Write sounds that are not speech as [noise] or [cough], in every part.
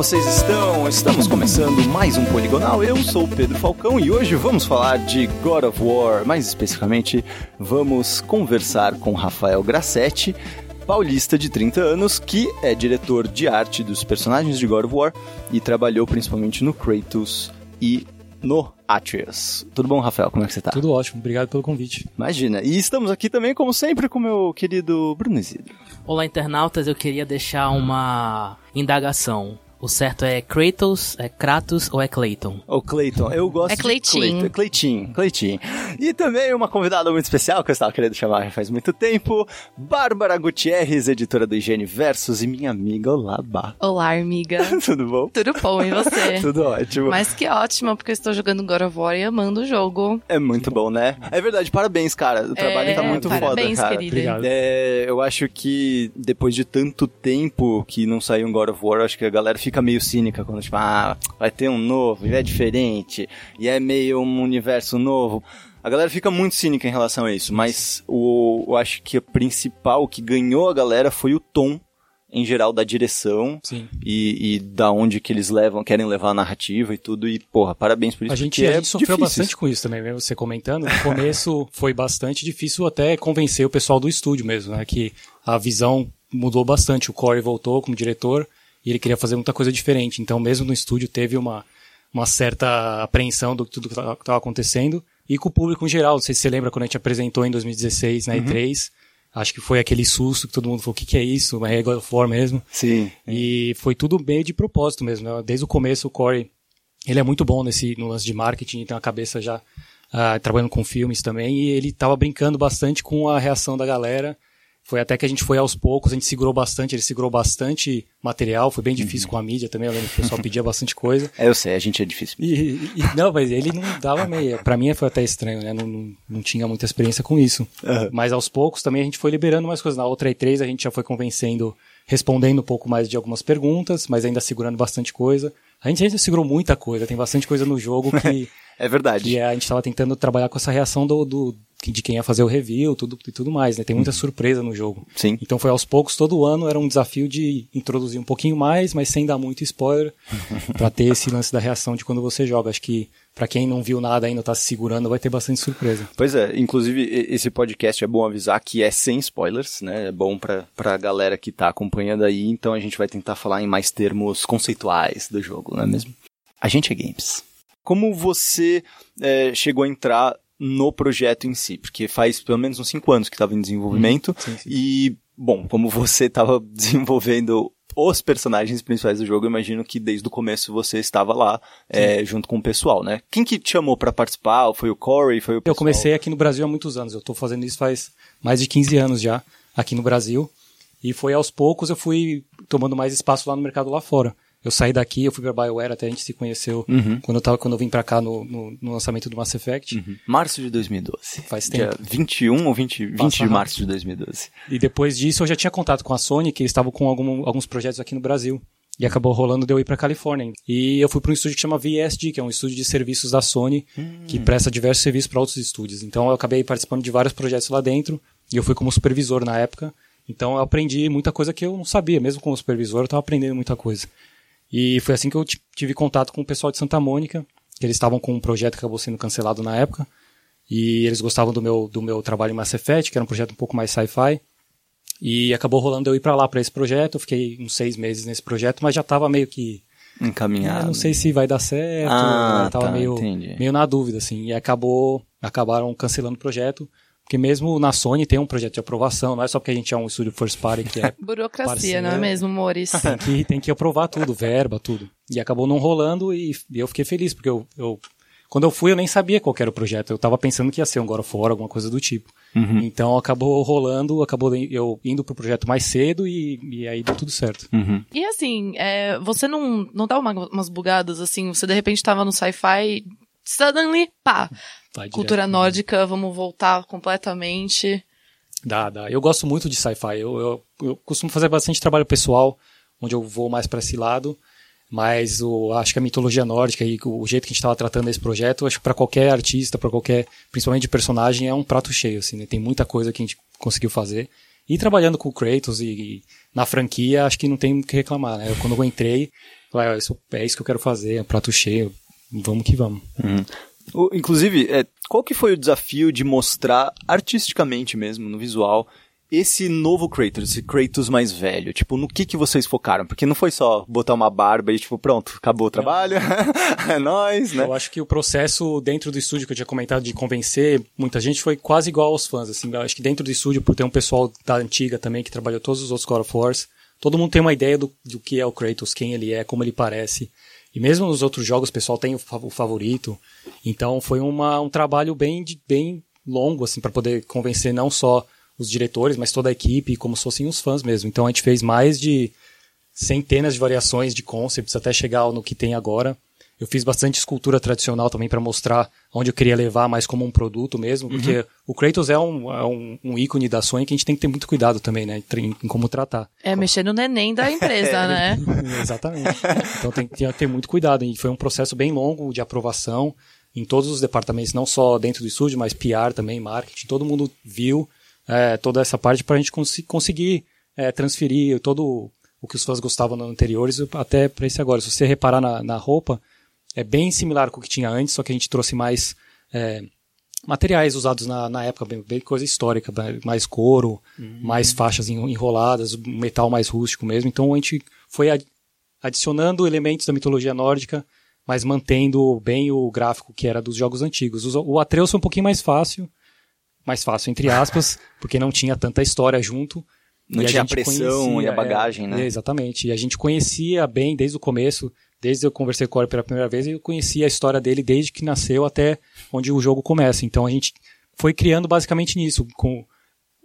vocês estão? Estamos começando mais um Poligonal. Eu sou o Pedro Falcão e hoje vamos falar de God of War. Mais especificamente, vamos conversar com Rafael Grassetti, paulista de 30 anos, que é diretor de arte dos personagens de God of War e trabalhou principalmente no Kratos e no Atreus. Tudo bom, Rafael? Como é que você tá? Tudo ótimo, obrigado pelo convite. Imagina. E estamos aqui também, como sempre, com meu querido Bruno Isidro. Olá, internautas. Eu queria deixar uma indagação. O certo é Kratos, é Kratos ou é Clayton? Ou Clayton. Eu gosto É Cleitinho. de Clayton. Cleitinho. E também uma convidada muito especial que eu estava querendo chamar faz muito tempo, Bárbara Gutierrez, editora do Higiene Versus e minha amiga Olá, Bá. Olá, amiga. [laughs] Tudo bom? Tudo bom, e você? [laughs] Tudo ótimo. Mas que ótimo, porque eu estou jogando God of War e amando o jogo. É muito bom, né? É verdade, parabéns, cara. O trabalho É, tá muito parabéns, foda, cara. querida. Obrigado. É, eu acho que depois de tanto tempo que não saiu um God of War, eu acho que a galera fica meio cínica quando, tipo, ah, vai ter um novo, e é diferente, e é meio um universo novo. A galera fica muito cínica em relação a isso, mas o, eu acho que o principal que ganhou a galera foi o tom, em geral, da direção e, e da onde que eles levam, querem levar a narrativa e tudo, e porra, parabéns por isso. A gente, a é gente sofreu difícil bastante com isso também, mesmo você comentando. No começo [laughs] foi bastante difícil até convencer o pessoal do estúdio mesmo, né? Que a visão mudou bastante. O Corey voltou como diretor e ele queria fazer muita coisa diferente. Então, mesmo no estúdio, teve uma, uma certa apreensão do que tudo que estava acontecendo. E com o público em geral. Não sei se você lembra quando a gente apresentou em 2016 na E3. Acho que foi aquele susto que todo mundo falou: o que, que é isso? É God of War mesmo. Sim. E foi tudo meio de propósito mesmo. Né? Desde o começo, o Corey, ele é muito bom nesse no lance de marketing, tem uma cabeça já ah, trabalhando com filmes também, e ele tava brincando bastante com a reação da galera. Foi até que a gente foi aos poucos, a gente segurou bastante, ele segurou bastante material, foi bem difícil com a mídia também, eu lembro que o pessoal pedia bastante coisa. É, eu sei, a gente é difícil. E, e- não, mas ele não dava meia. Pra mim foi até estranho, né? Não, não, não tinha muita experiência com isso. Aham. Mas aos poucos também a gente foi liberando mais coisas. Na outra E3 a gente já foi convencendo, respondendo um pouco mais de algumas perguntas, mas ainda segurando bastante coisa. A gente ainda segurou muita coisa, tem bastante coisa no jogo que, [laughs] É verdade. que a gente tava tentando trabalhar com essa reação do, do- de quem ia fazer o review tudo, e tudo mais, né? Tem muita surpresa no jogo. Sim. Então foi aos poucos, todo ano era um desafio de introduzir um pouquinho mais, mas sem dar muito spoiler, [laughs] pra ter esse lance da reação de quando você joga. Acho que pra quem não viu nada ainda, tá se segurando, vai ter bastante surpresa. Pois é, inclusive esse podcast é bom avisar que é sem spoilers, né? É bom pra, pra galera que tá acompanhando aí, então a gente vai tentar falar em mais termos conceituais do jogo, não é mesmo? A gente é games. Como você é, chegou a entrar no projeto em si? Porque faz pelo menos uns 5 anos que estava em desenvolvimento Sim, sim. e, bom, como você estava [laughs] desenvolvendo os personagens principais do jogo, eu imagino que desde o começo você estava lá é, junto com o pessoal, né? Quem que te chamou pra participar? Foi o Corey? Foi o Eu pessoal? comecei aqui no Brasil há muitos anos. Eu tô fazendo isso faz mais de 15 anos já, aqui no Brasil. E foi aos poucos eu fui tomando mais espaço lá no mercado lá fora. Eu saí daqui, eu fui pra BioWare, até a gente se conheceu Uhum. quando, eu tava, quando eu vim pra cá no, no, no lançamento do Mass Effect. Março de 2012. Faz Dia tempo. 21 ou 20, 20 de rápido. março de 2012. E depois disso eu já tinha contato com a Sony, que eles estavam com algum- alguns projetos aqui no Brasil. E acabou rolando de eu ir pra Califórnia. E eu fui para um estúdio que chama VSD, que é um estúdio de serviços da Sony, que presta diversos serviços para outros estúdios. Então eu acabei participando de vários projetos lá dentro, e eu fui como supervisor na época. Então eu aprendi muita coisa que eu não sabia, mesmo como supervisor, eu estava aprendendo muita coisa. E foi assim que eu ti- tive contato com o pessoal de Santa Mônica, que eles estavam com um projeto que acabou sendo cancelado na época. E eles gostavam do meu, do meu trabalho em Mass Effect, que era um projeto um pouco mais sci-fi. E acabou rolando eu ir pra lá pra esse projeto. Eu fiquei uns seis meses nesse projeto, mas já tava meio que. Encaminhado. "Ah, não sei se vai dar certo. Ah, tava tá, meio, entendi. meio na dúvida, assim. E acabou. Acabaram cancelando o projeto. Porque mesmo na Sony tem um projeto de aprovação, não é só porque a gente é um estúdio first party que é [laughs] Burocracia, Parceiro. não é mesmo, amores? [laughs] tem que, tem que aprovar tudo, verba, tudo. E acabou não rolando e, e eu fiquei feliz, porque eu, eu- quando eu fui eu nem sabia qual que era o projeto. Eu tava pensando que ia ser um God of War, alguma coisa do tipo. Uhum. Então acabou rolando, acabou eu indo pro projeto mais cedo e, e aí deu tudo certo. Uhum. E assim, é, você não, não dá uma- umas bugadas assim? Você de repente tava no sci-fi, suddenly, pá, direto. cultura nórdica, vamos voltar completamente. Dá, dá. Eu gosto muito de sci-fi. Eu, eu, eu costumo fazer bastante trabalho pessoal, onde eu vou mais para esse lado. Mas o, acho que a mitologia nórdica e o jeito que a gente estava tratando esse projeto, acho que para qualquer artista, para qualquer, principalmente de personagem, é um prato cheio. Assim, né? Tem muita coisa que a gente conseguiu fazer. E trabalhando com o Kratos e, e na franquia, acho que não tem o que reclamar. Né? Eu, quando eu entrei, Falei, ah, isso, é isso que eu quero fazer, é um prato cheio, vamos que vamos. O- Inclusive, é, qual que foi o desafio de mostrar artisticamente mesmo, no visual, esse novo Kratos, esse Kratos mais velho? Tipo, no que que vocês focaram? Porque não foi só botar uma barba e tipo, pronto, acabou o trabalho, [laughs] é nóis, né? Eu acho que o processo dentro do estúdio que eu tinha comentado de convencer muita gente foi quase igual aos fãs. Assim, eu acho que dentro do estúdio, por ter um pessoal da antiga também que trabalhou todos os outros God of Wars, todo mundo tem uma ideia do, do que é o Kratos, quem ele é, como ele parece. E mesmo nos outros jogos, o pessoal tem o, fa- o favorito. Então foi uma, um trabalho bem, bem longo, assim, para poder convencer não só os diretores, mas toda a equipe, como se fossem os fãs mesmo. Então a gente fez mais de centenas de variações de concepts até chegar no que tem agora. Eu fiz bastante escultura tradicional também para mostrar onde eu queria levar mais como um produto mesmo, porque o Kratos é, um, é um, um ícone da Sony que a gente tem que ter muito cuidado também, né, em, em como tratar. É mexer no neném da empresa, [laughs] né? [laughs] Exatamente. Então tem que ter- muito cuidado. E foi um processo bem longo de aprovação em todos os departamentos, não só dentro do estúdio, mas PR também, marketing. Todo mundo viu é, toda essa parte para a gente consi- conseguir é, transferir todo o que os fãs gostavam no anteriores até para esse agora. Se você reparar na, na roupa, é bem similar com o que tinha antes, só que a gente trouxe mais é, materiais usados na, na época, bem, bem coisa histórica, mais couro, mais faixas en- enroladas, metal mais rústico mesmo. Então a gente foi ad- adicionando elementos da mitologia nórdica, mas mantendo bem o gráfico que era dos jogos antigos. Os- O Atreus foi um pouquinho mais fácil, mais fácil entre [laughs] aspas, porque não tinha tanta história junto. Não E tinha a pressão e a é, bagagem, né? é, exatamente. E a gente conhecia bem desde o começo, desde eu conversei com o Corey pela primeira vez, eu conhecia a história dele desde que nasceu até onde o jogo começa. Então a gente foi criando basicamente nisso, com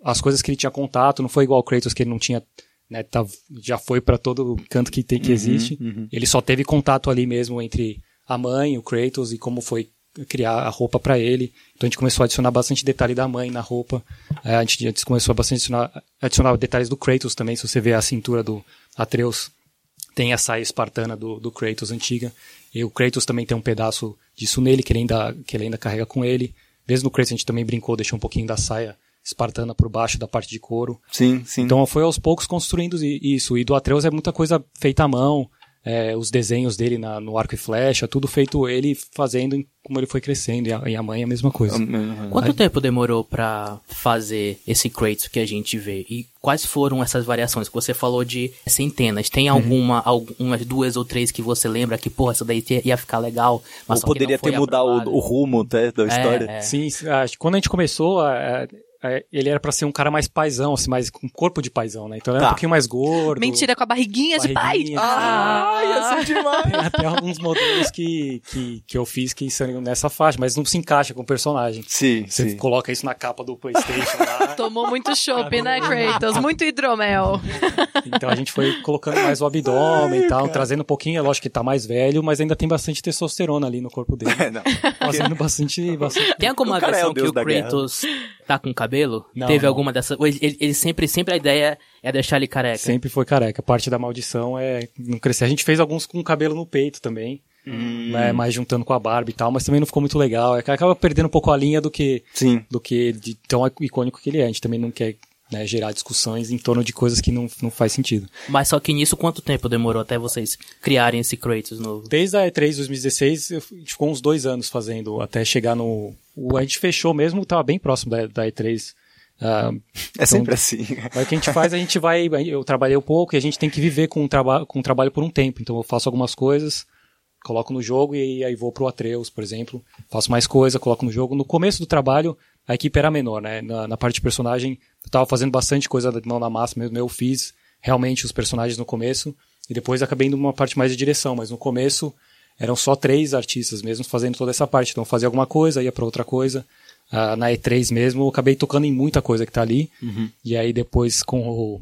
as coisas que ele tinha contato, não foi igual o Kratos que ele não tinha, né, tá- já foi para todo canto que tem que existe. Ele só teve contato ali mesmo entre a mãe, o Kratos e como foi criar a roupa para ele. Então a gente começou a adicionar bastante detalhe da mãe na roupa. É, a gente começou a bastante adicionar, adicionar detalhes do Kratos também, se você vê a cintura do Atreus tem a saia espartana do, do Kratos antiga. E o Kratos também tem um pedaço disso nele, que ele ainda, que ele ainda carrega com ele. Mesmo no Kratos a gente também brincou, deixou um pouquinho da saia espartana por baixo da parte de couro. Sim, sim. Então foi aos poucos construindo isso. E do Atreus é muita coisa feita à mão. É, os desenhos dele na- no arco e flecha, tudo feito ele fazendo como ele foi crescendo. E a, e a mãe é a mesma coisa. Quanto tempo demorou pra fazer esse Kratos que a gente vê? E quais foram essas variações? Você falou de centenas. Tem Uhum. alguma, algumas duas ou três que você lembra que, porra, essa daí ia ficar legal, mas Ou que poderia ter mudado o, o rumo até da história. é. Sim, acho que quando a gente começou, a- ele era pra ser um cara mais paizão, assim, mais com corpo de paizão, né? Então ele era Tá. um pouquinho mais gordo. Mentira, com a barriguinha, de pai. Barriguinha, Ah, ia ser demais! Tem até alguns modelos que, que, que eu fiz que são nessa faixa, mas não se encaixa com o personagem. Sim, Você sim. coloca isso na capa do Playstation lá. [laughs] Tomou muito chopp, né, Kratos? Muito hidromel. Então a gente foi colocando mais o abdômen e tal, trazendo um pouquinho, é lógico que tá mais velho, mas ainda tem bastante testosterona ali no corpo dele. [laughs] É, não. Fazendo bastante, bastante. Tem alguma O cara é que o guerra. Tá com cabelo? Não, Teve não. alguma dessas? Ele, ele- ele sempre, sempre a ideia é deixar ele careca. Sempre foi careca. Parte da maldição é não crescer. A gente fez alguns com cabelo no peito também. Hum. né, mais juntando com a barba e tal, mas também não ficou muito legal. É Acaba perdendo um pouco a linha do que Sim. do que de tão icônico que ele é. A gente também não quer né, gerar discussões em torno de coisas que não, não faz sentido. Mas só que nisso, quanto tempo demorou até vocês criarem esse Kratos novo? Desde a E3 2016, eu fui- a gente ficou uns dois anos fazendo, até chegar no... O, a gente fechou mesmo, estava bem próximo da, da E3. Ah, É sempre assim. Mas o que a gente faz, a gente vai. Eu trabalhei um pouco e a gente tem que viver com o, traba com o trabalho por um tempo. Então eu faço algumas coisas, coloco no jogo e aí vou pro Atreus, por exemplo. Faço mais coisa, coloco no jogo. No começo do trabalho, a equipe era menor, né? Na, na parte de personagem, eu tava fazendo bastante coisa de mão na massa mesmo. Eu fiz realmente os personagens no começo e depois acabei indo uma parte mais de direção. Mas no começo eram só três artistas mesmo fazendo toda essa parte. Então eu fazia alguma coisa, ia pra outra coisa. Ah, na E3 mesmo, eu acabei tocando em muita coisa que tá ali. E aí depois com o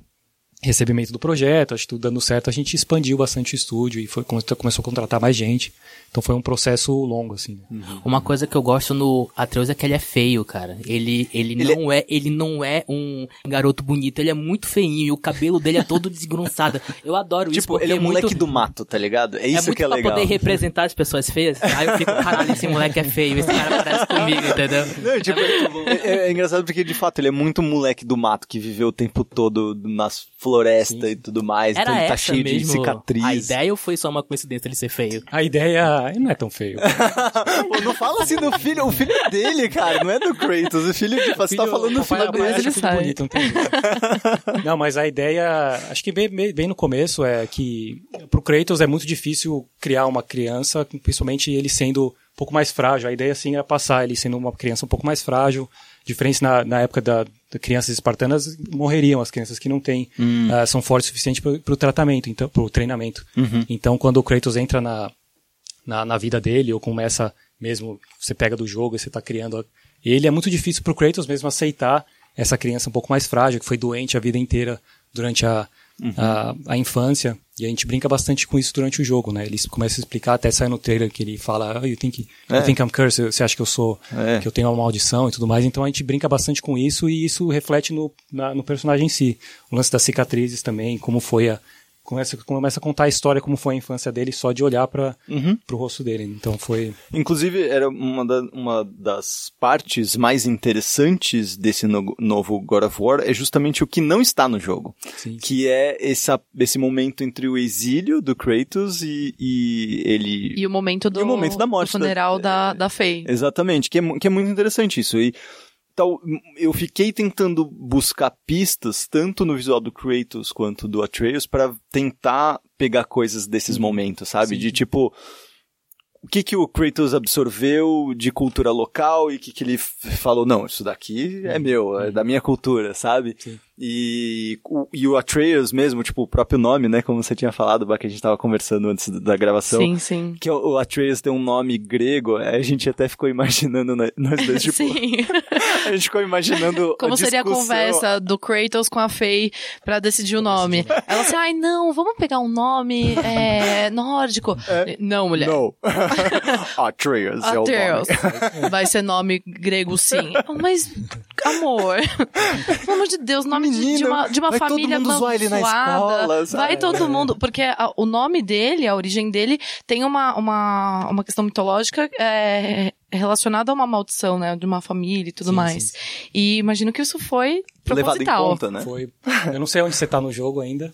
recebimento do projeto, acho que tudo dando certo, a gente expandiu bastante o estúdio e foi, come- começou a contratar mais gente. Então foi um processo longo, assim. né? Uma coisa que eu gosto no Atreus é que ele é feio, cara. Ele, ele, Ele não é... ele não é um garoto bonito, ele é muito feinho e o cabelo dele é todo desgrunçado. Eu adoro isso Tipo, ele é um muito, moleque do mato, tá ligado? É é isso muito que é pra legal. poder representar as pessoas feias. Aí eu fico, caralho, esse moleque é feio, esse cara parece comigo, entendeu? Não, tipo, é, é engraçado porque, de fato, ele é muito moleque do mato que viveu o tempo todo nas floresta e tudo mais. então Era ele tá essa cheio de mesmo cicatriz. a ideia ou foi só uma coincidência ele ser feio? A ideia não é tão feio. [laughs] Pô, não fala assim do filho, o filho é dele, cara, não é do Kratos. O filho de você tá falando do filho dele. ele sabe. bonito, não. [laughs] Não, mas a ideia, acho que bem, bem, bem no começo é que pro Kratos é muito difícil criar uma criança, principalmente ele sendo um pouco mais frágil. A ideia assim era passar ele sendo uma criança um pouco mais frágil. Diferente na, na época da crianças espartanas morreriam as crianças que não têm ah, são fortes o suficiente para o tratamento, então para o treinamento. Então quando o Kratos entra na, na, na vida dele, ou começa mesmo, você pega do jogo e você tá criando. a- Ele é muito difícil pro Kratos mesmo aceitar essa criança um pouco mais frágil, que foi doente a vida inteira durante a, a, a infância. E a gente brinca bastante com isso durante o jogo, né? Ele começa a explicar, até sai no trailer que ele fala, oh, you think, É. you think I'm cursed? Você acha que eu sou, É. que eu tenho uma maldição e tudo mais. Então a gente brinca bastante com isso e isso reflete no, na- no personagem em si. O lance das cicatrizes também, como foi a, começa, começa a contar a história, como foi a infância dele, só de olhar para pro rosto dele. Então foi. Inclusive, era uma, da- uma das partes mais interessantes desse no- novo God of War é justamente o que não está no jogo. Sim. Que é essa, esse momento entre o exílio do Kratos e, e ele... E o momento do, E o momento da morte do funeral da, da Faye. Exatamente, que é, que é muito interessante isso. E tal, eu fiquei tentando buscar pistas, tanto no visual do Kratos quanto do Atreus, para tentar pegar coisas desses momentos, sabe? Sim. De tipo. O que, que o Kratos absorveu de cultura local e o que, que ele falou, não, isso daqui é meu, é da minha cultura, sabe? Sim. E, o- e o Atreus mesmo, tipo, o próprio nome, né? Como você tinha falado, que a gente tava conversando antes da gravação Sim, sim. que o o Atreus tem um nome grego, aí a gente até ficou imaginando, né, nós dois, [laughs] tipo, sim. [laughs] a gente ficou imaginando Como a seria a conversa do Kratos com a Faye pra decidir o nome? Ela assim, ai não, vamos pegar um nome é, [laughs] nórdico. Não, mulher. Não. Atreus é o Atreus. nome. Vai ser nome grego, sim. Mas, amor, pelo amor de Deus, nome de- de, Menino, uma, de uma vai todo família mundo zoar ele na escola, sabe? Vai todo mundo, porque a- o nome dele, a origem dele, tem uma, uma, uma questão mitológica é, relacionada a uma maldição, né? De uma família e tudo Sim, mais. sim, E imagino que isso foi Levado em proposital. conta, né? Foi. Eu não sei onde você tá no jogo ainda,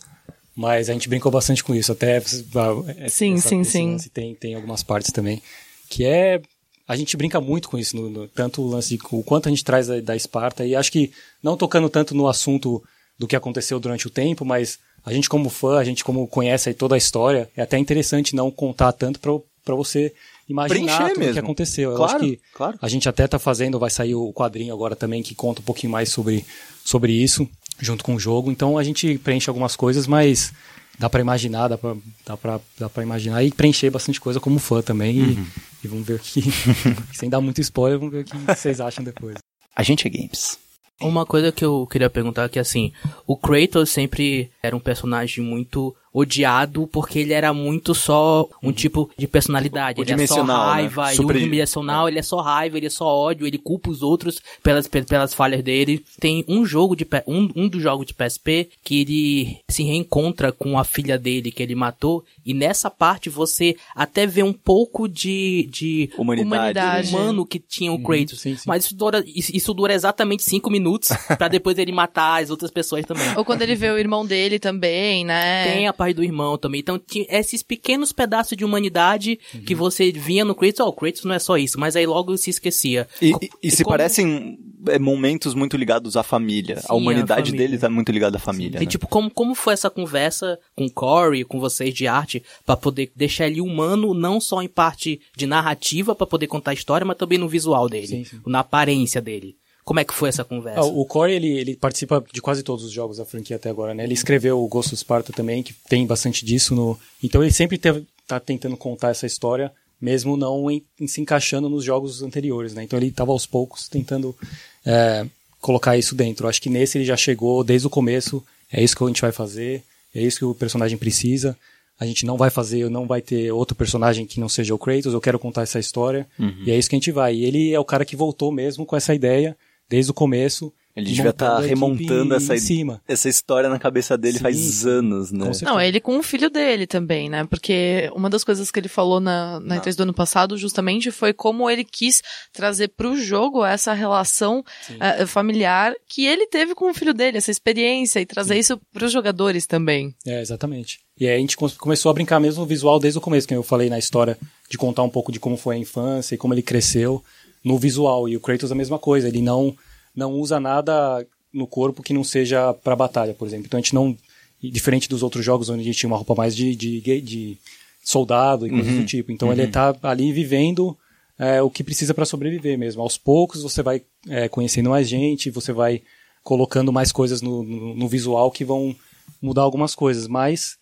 mas a gente brincou bastante com isso. Até. ah, Sim, sim, esse sim. lance Tem, tem algumas partes também. Que é. A gente brinca muito com isso, no, no- tanto o lance de o quanto a gente traz da, da Esparta, e acho que não tocando tanto no assunto do que aconteceu durante o tempo, mas a gente como fã, a gente como conhece toda a história, é até interessante não contar tanto pra você imaginar Preencher tudo o que aconteceu. Eu Claro, acho que claro. a gente até tá fazendo, vai sair o quadrinho agora também que conta um pouquinho mais sobre, sobre isso, junto com o jogo. Então a gente preenche algumas coisas, mas dá pra imaginar, dá pra, dá pra, dá pra imaginar e preencher bastante coisa como fã também. e- Uhum. E, vamos ver o que. [laughs] sem dar muito spoiler, vamos ver o que vocês acham depois. A gente é games. Uma coisa que eu queria perguntar é que, assim, o Kratos sempre era um personagem muito odiado porque ele era muito só um tipo de personalidade. Ele é só né? raiva, Super- e unidimensional, ele é só raiva, ele é só ódio, ele culpa os outros pelas, pe- pelas falhas dele. Tem um jogo de P- um, um dos jogos de PSP que ele se reencontra com a filha dele que ele matou e nessa parte você até vê um pouco de, de Humanidade. Humanidade. humano que tinha o Kratos. sim, sim. Mas isso dura, isso, dura exatamente cinco minutos pra depois ele matar as outras pessoas também. Ou quando ele vê o irmão dele também, né? Tem a parte do irmão também. Então, tinha esses pequenos pedaços de humanidade Uhum. que você vinha no Kratos. Oh, o Kratos não é só isso. Mas aí logo se esquecia. E, e- e se como- parecem é, momentos muito ligados à família. Sim, a humanidade à família. dele tá muito ligada à família. E né? tipo, como, como foi essa conversa com o Corey, com vocês de arte, pra poder deixar ele humano, não só em parte de narrativa, pra poder contar a história, mas também no visual dele, Sim, sim. na aparência dele. Como é que foi essa conversa? Ah, o Corey, ele, ele participa de quase todos os jogos da franquia até agora, né? Ele escreveu o Ghost of Sparta também, que tem bastante disso no... Então ele sempre teve, tá tentando contar essa história, mesmo não em, em se encaixando nos jogos anteriores, né? Então ele tava aos poucos tentando é, colocar isso dentro. Acho que nesse ele já chegou desde o começo, é isso que a gente vai fazer, é isso que o personagem precisa. A gente não vai fazer, não vai ter outro personagem que não seja o Kratos, eu quero contar essa história. E é isso que a gente vai. E ele é o cara que voltou mesmo com essa ideia desde o começo. Ele devia estar equipe remontando essa, em cima. essa história na cabeça dele Sim, faz sim. anos, né? Não, ele com o filho dele também, né? Porque uma das coisas que ele falou na, na entrevista do ano passado, justamente, foi como ele quis trazer pro jogo essa relação Sim. eh, familiar que ele teve com o filho dele, essa experiência, e trazer isso pros jogadores também. É, exatamente. E aí a gente com- começou a brincar mesmo no visual desde o começo, que eu falei na história de contar um pouco de como foi a infância e como ele cresceu no visual. E o Kratos a mesma coisa, ele não, não usa nada no corpo que não seja pra batalha, por exemplo. Então a gente não. Diferente dos outros jogos onde a gente tinha uma roupa mais de, de, de soldado e coisas do tipo. Então ele tá ali vivendo é, o que precisa para sobreviver mesmo. Aos poucos você vai é, conhecendo mais gente, você vai colocando mais coisas no, no, no visual que vão mudar algumas coisas, mas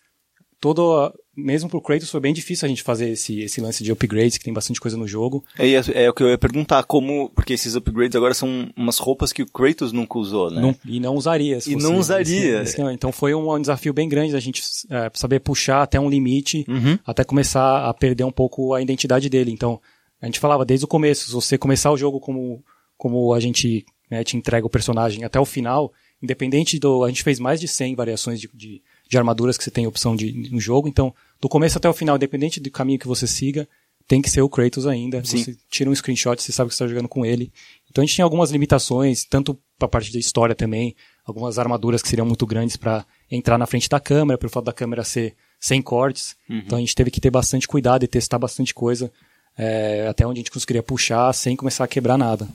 todo mesmo pro Kratos foi bem difícil a gente fazer esse, esse lance de upgrades, que tem bastante coisa no jogo. É, é o que eu ia perguntar, como. Porque esses upgrades agora são umas roupas que o Kratos nunca usou, né? Não- e não usaria. E não esse- usaria. esse- então foi um, desafio bem grande a gente é, saber puxar até um limite, Uhum. até começar a perder um pouco a identidade dele. Então, a gente falava desde o começo, se você começar o jogo como, como a gente né, te entrega o personagem até o final, independente do... A gente fez mais de 100 variações de, de, de armaduras que você tem opção de, no jogo, então, do começo até o final, independente do caminho que você siga, tem que ser o Kratos ainda. Sim. Você tira um screenshot, você sabe que você está jogando com ele. Então a gente tinha algumas limitações, tanto para a parte da história também, algumas armaduras que seriam muito grandes para entrar na frente da câmera, pelo fato da câmera ser sem cortes. Então a gente teve que ter bastante cuidado e testar bastante coisa, é, até onde a gente conseguiria puxar sem começar a quebrar nada.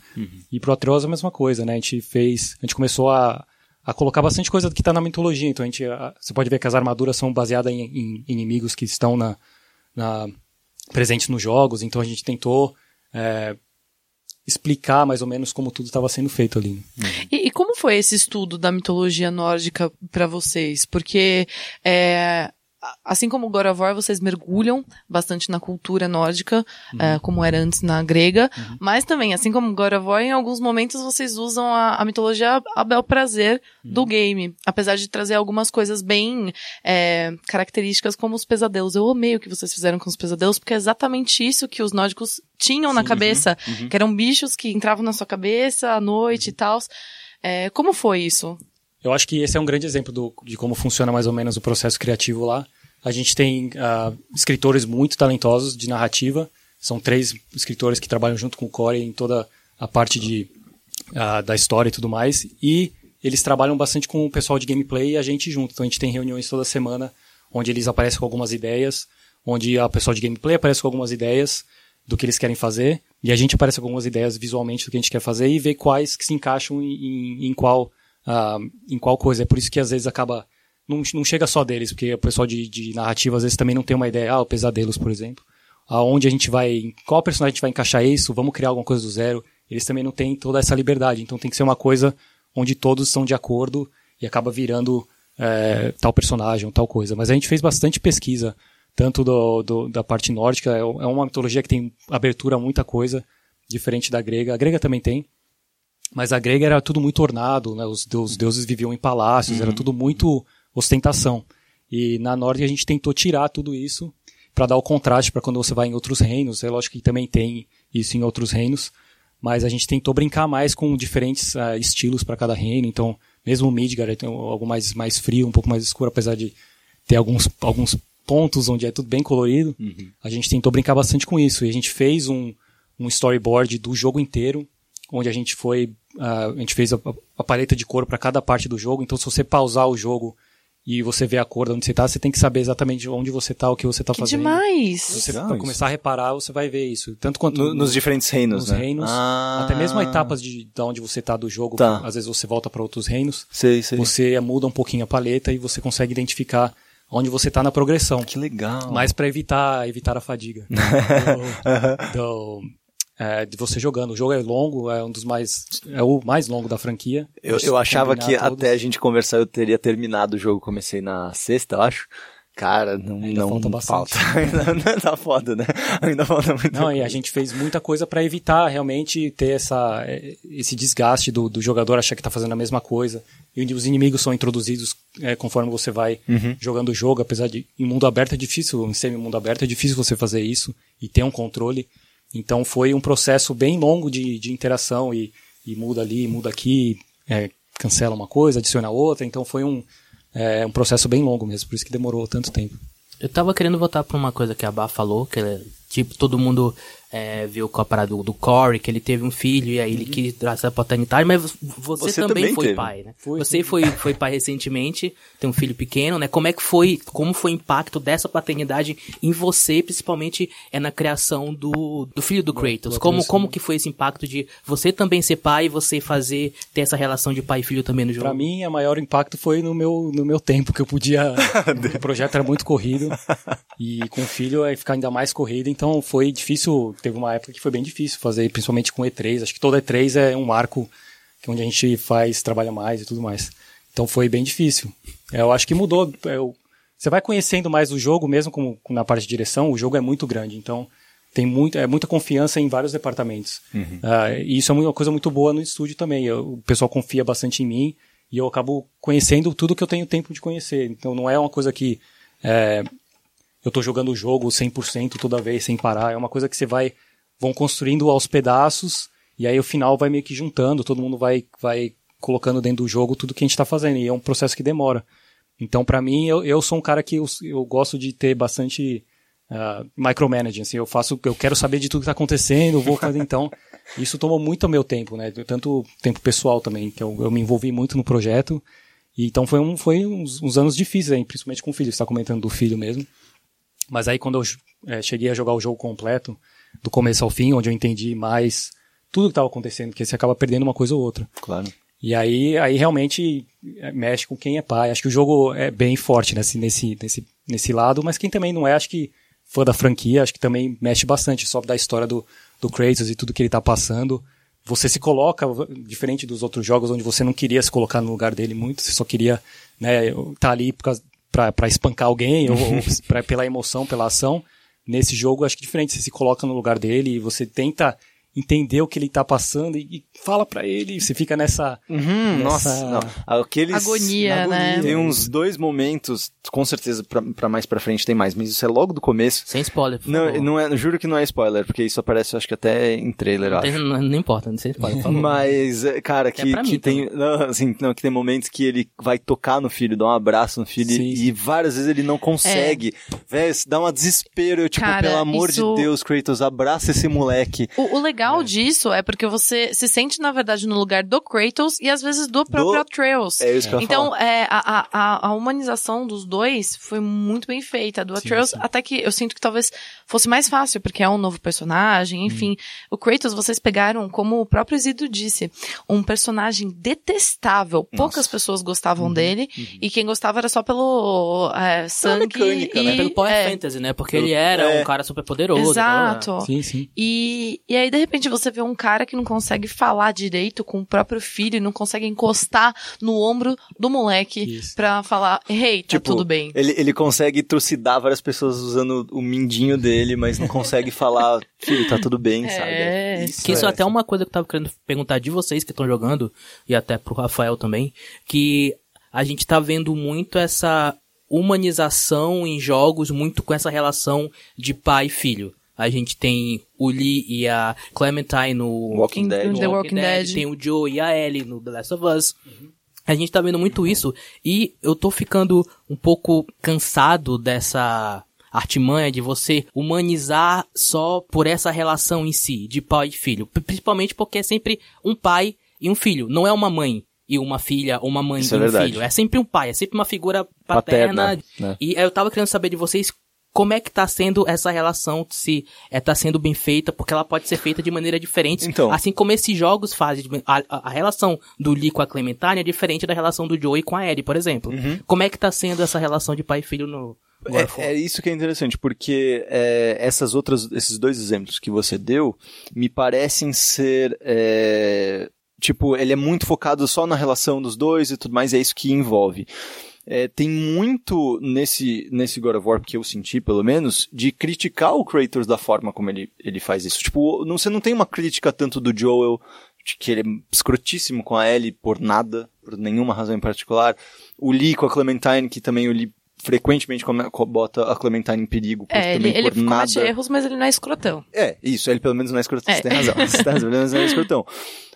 E pro Atreus a mesma coisa, né? A gente fez, a gente começou a, a colocar bastante coisa que está na mitologia. Então a gente, a- você pode ver que as armaduras são baseadas em, em inimigos que estão na, na presentes nos jogos. Então a gente tentou é, explicar mais ou menos como tudo estava sendo feito ali. E, e como foi esse estudo da mitologia nórdica pra vocês? Porque é, assim como o God of War, vocês mergulham bastante na cultura nórdica, é, como era antes na grega, mas também, assim como o God of War, em alguns momentos vocês usam a, a mitologia a bel prazer do game, apesar de trazer algumas coisas bem é, características como os pesadelos. Eu amei o que vocês fizeram com os pesadelos, porque é exatamente isso que os nórdicos tinham na cabeça, que eram bichos que entravam na sua cabeça à noite e tal. É, como foi isso? Eu acho que esse é um grande exemplo do- de como funciona mais ou menos o processo criativo lá. A gente tem ah, escritores muito talentosos de narrativa. São três escritores que trabalham junto com o Corey em toda a parte de, ah, da história e tudo mais. E eles trabalham bastante com o pessoal de gameplay e a gente junto. Então a gente tem reuniões toda semana onde eles aparecem com algumas ideias, onde o pessoal de gameplay aparece com algumas ideias do que eles querem fazer e a gente aparece com algumas ideias visualmente do que a gente quer fazer e vê quais que se encaixam em, em, em qual ah, em qual coisa. É por isso que às vezes acaba não, não chega só deles, porque o pessoal de, de narrativa às vezes também não tem uma ideia, ah, o Pesadelos, por exemplo. Aonde a gente vai, qual personagem a gente vai encaixar isso, vamos criar alguma coisa do zero. Eles também não têm toda essa liberdade, então tem que ser uma coisa onde todos estão de acordo e acaba virando é, tal personagem tal coisa. Mas a gente fez bastante pesquisa, tanto do, do- da parte nórdica, é é uma mitologia que tem abertura a muita coisa, diferente da grega. A grega também tem, mas a grega era tudo muito ornado, né? Os, os deuses viviam em palácios, era tudo muito ostentação. E na nórdica a gente tentou tirar tudo isso para dar o contraste para quando você vai em outros reinos. É lógico que também tem isso em outros reinos, mas a gente tentou brincar mais com diferentes ah, estilos para cada reino. Então, mesmo o Midgard tem algo mais, mais frio, um pouco mais escuro, apesar de ter alguns, alguns pontos onde é tudo bem colorido. A gente tentou brincar bastante com isso. E a gente fez um, um storyboard do jogo inteiro, onde a gente foi. Ah, a gente fez a, a paleta de cor para cada parte do jogo. Então, se você pausar o jogo e você vê a cor de onde você está, você tem que saber exatamente onde você está, o que você está Que fazendo. demais! Se você Legal começar a reparar, você vai ver isso. Tanto quanto No- nos diferentes reinos, nos né? reinos, Ah. até mesmo etapas de, de onde você está do jogo. Tá. Às vezes você volta para outros reinos. Sei, sei. Você muda um pouquinho a paleta e você consegue identificar onde você está na progressão. Que legal. Mas para evitar evitar a fadiga [laughs] do, do, é, de você jogando. O jogo é longo, é um dos mais é o mais longo da franquia. Eu, eu achava que todos. até a gente conversar eu teria terminado o jogo. Comecei na sexta, eu acho. Cara, não, Ainda não falta bastante. [laughs] Ainda, ainda tá foda, né? Ainda falta muito. Não, e a gente fez muita coisa para evitar realmente ter essa, eh, esse desgaste do, do jogador achar que tá fazendo a mesma coisa. E os inimigos são introduzidos eh, conforme você vai jogando o jogo, apesar de em mundo aberto é difícil, em semi-mundo aberto é difícil você fazer isso e ter um controle. Então foi um processo bem longo de, de interação e, e muda ali, muda aqui, é, cancela uma coisa, adiciona outra, então foi um, é, um processo bem longo mesmo, por isso que demorou tanto tempo. Eu tava querendo voltar pra uma coisa que a Bá falou, que é, tipo, todo mundo é, viu com a parada do, do Corey, que ele teve um filho e aí ele quis dar essa paternidade, mas você, Você também, também foi teve. pai, né? Fui, você foi, foi pai recentemente, tem um filho pequeno, né? Como é que foi, como foi o impacto dessa paternidade em você, principalmente é na criação do, do filho do Kratos? Como, como que foi esse impacto de você também ser pai e você fazer, ter essa relação de pai e filho também no jogo? Pra mim, o maior impacto foi no meu, no meu tempo, que eu podia. [laughs] o projeto era muito corrido. E com o filho aí ficar ainda mais corrido. Então foi difícil. Teve uma época que foi bem difícil fazer, principalmente com E3. Acho que todo E3 é um marco que onde a gente faz, trabalha mais e tudo mais. Então foi bem difícil. É, Eu acho que mudou. Eu- você vai conhecendo mais o jogo, mesmo como na parte de direção, o jogo é muito grande. Então tem muito, é muita confiança em vários departamentos. Ah, e isso é uma coisa muito boa no estúdio também. Eu- o pessoal confia bastante em mim e eu acabo conhecendo tudo que eu tenho tempo de conhecer. Então não é uma coisa que é, eu tô jogando o jogo 100% toda vez sem parar. É uma coisa que você vai vão construindo aos pedaços e aí o final vai meio que juntando, todo mundo vai vai colocando dentro do jogo tudo que a gente está fazendo e é um processo que demora. Então para mim eu, eu sou um cara que eu, eu gosto de ter bastante uh, micromanaging, assim, eu faço, eu quero saber de tudo que está acontecendo, vou fazer então. [laughs] Isso tomou muito meu tempo, né? Tanto tempo pessoal também, que eu, eu me envolvi muito no projeto. E então foi, um, foi uns, uns anos difíceis, aí, principalmente com o filho. Você está comentando do filho mesmo. Mas aí quando eu eh, cheguei a jogar o jogo completo, do começo ao fim, onde eu entendi mais tudo que estava acontecendo, porque você acaba perdendo uma coisa ou outra. Claro. E aí, aí realmente eh, mexe com quem é pai. Acho que o jogo é bem forte nesse, nesse, nesse, nesse lado, mas quem também não é, acho que fã da franquia, acho que também mexe bastante, só da história do, do Kratos e tudo que ele tá passando. Você se coloca, diferente dos outros jogos onde você não queria se colocar no lugar dele muito, você só queria né, tá ali por causa, pra, pra espancar alguém, ou, ou [laughs] pra, pela emoção, pela ação. Nesse jogo, acho que é diferente, você se coloca no lugar dele e você tenta entender o que ele tá passando e, e fala pra ele, você fica nessa... Uhum, nessa- Nossa, não. Aqueles, Agonia, né? Tem uns dois momentos, com certeza pra, pra mais pra frente tem mais, mas isso é logo do começo. Sem spoiler, por Não, favor. não é, juro que não é spoiler, porque isso aparece, eu acho que até em trailer, Não, tem- não, não importa, não sei spoiler, por favor. Mas, é, cara, Que é que, mim tem, não, assim, não, que tem momentos que ele vai tocar no filho, dar um abraço no filho, Sim, e várias vezes ele não consegue. Véi, isso dá um desespero, eu, tipo, Cara, pelo amor isso- de Deus, Kratos, abraça esse moleque. O, o legal disso é porque você se sente, na verdade, no lugar do Kratos e às vezes do próprio Do- Atreus. É isso que eu ia Então, é, a, a, a- humanização dos dois foi muito bem feita. Do Atreus, sim. até que eu sinto que talvez fosse mais fácil, porque é um novo personagem, enfim. O Kratos, vocês pegaram, como o próprio Isidro disse, um personagem detestável. Poucas pessoas gostavam dele, e quem gostava era só pelo é, sangue mecânica, e... né? Pelo Power é, Fantasy, né? Porque ele era É. um cara super poderoso. Exato. Sim, sim. E, e aí, de repente, você vê um cara que não consegue falar direito com o próprio filho e não consegue encostar no ombro do moleque Isso. pra falar, hey, tá Tipo, tudo bem. Ele, ele consegue trucidar várias pessoas usando o mindinho dele, mas não consegue [laughs] falar, filho, tá tudo bem, sabe? É. Que isso é até uma coisa que eu tava querendo perguntar de vocês que estão jogando, e até pro Rafael também, que a gente tá vendo muito essa humanização em jogos, muito com essa relação de pai e filho. A gente tem o Lee e a Clementine no Walking In- Dead. in The Walking Dead. Tem o Joe e a Ellie no The Last of Us. A gente tá vendo muito isso e eu tô ficando um pouco cansado dessa artimanha de você humanizar só por essa relação em si, de pai e filho. Principalmente porque é sempre um pai e um filho, não é uma mãe e uma filha, ou uma mãe Isso e é um verdade. filho. É sempre um pai, é sempre uma figura paterna. Paterna, né? E eu tava querendo saber de vocês como é que tá sendo essa relação, se é, tá sendo bem feita, porque ela pode ser feita de maneira diferente. Então. Assim como esses jogos fazem. A, a- a relação do Lee com a Clementine é diferente da relação do Joey com a Ellie, por exemplo. Como é que tá sendo essa relação de pai e filho no? É, é isso que é interessante, porque é, essas outras, esses dois exemplos que você deu me parecem ser. é, tipo, ele é muito focado só na relação dos dois e tudo mais, é isso que envolve. É, tem muito nesse, nesse God of War, que eu senti, pelo menos, de criticar o Kratos da forma como ele, ele faz isso. Tipo, não, você não tem uma crítica tanto do Joel, de que ele é escrotíssimo com a Ellie por nada, por nenhuma razão em particular. O Lee com a Clementine, que também o Lee frequentemente bota a Clementine em perigo por, É, ele, também ele por comete nada. erros, mas ele não é escrotão. É, isso, ele pelo menos não é escrotão. É. Você tem razão. Você tem razão, pelo menos não é escrotão.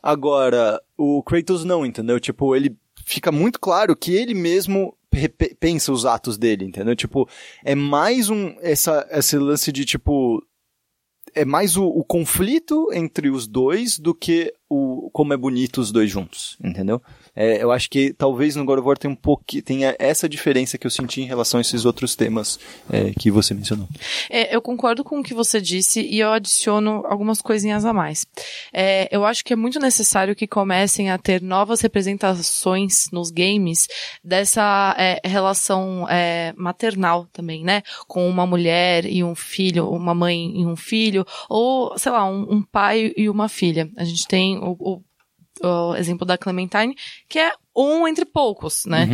Agora, o Kratos não, entendeu? Tipo, ele fica muito claro que ele mesmo pensa os atos dele, entendeu? Tipo, é mais um, essa, esse lance de, tipo, é mais o, o conflito entre os dois do que o como é bonito os dois juntos, entendeu? É, eu acho que talvez no God of War tenha um pouquinho, tenha essa diferença que eu senti em relação a esses outros temas é, que você mencionou. É, eu concordo com o que você disse e eu adiciono algumas coisinhas a mais. É, eu acho que é muito necessário que comecem a ter novas representações nos games dessa é, relação é, maternal também, né? Com uma mulher e um filho, uma mãe e um filho, ou, sei lá, um, um pai e uma filha. A gente tem o, o o exemplo da Clementine, que é um entre poucos, né?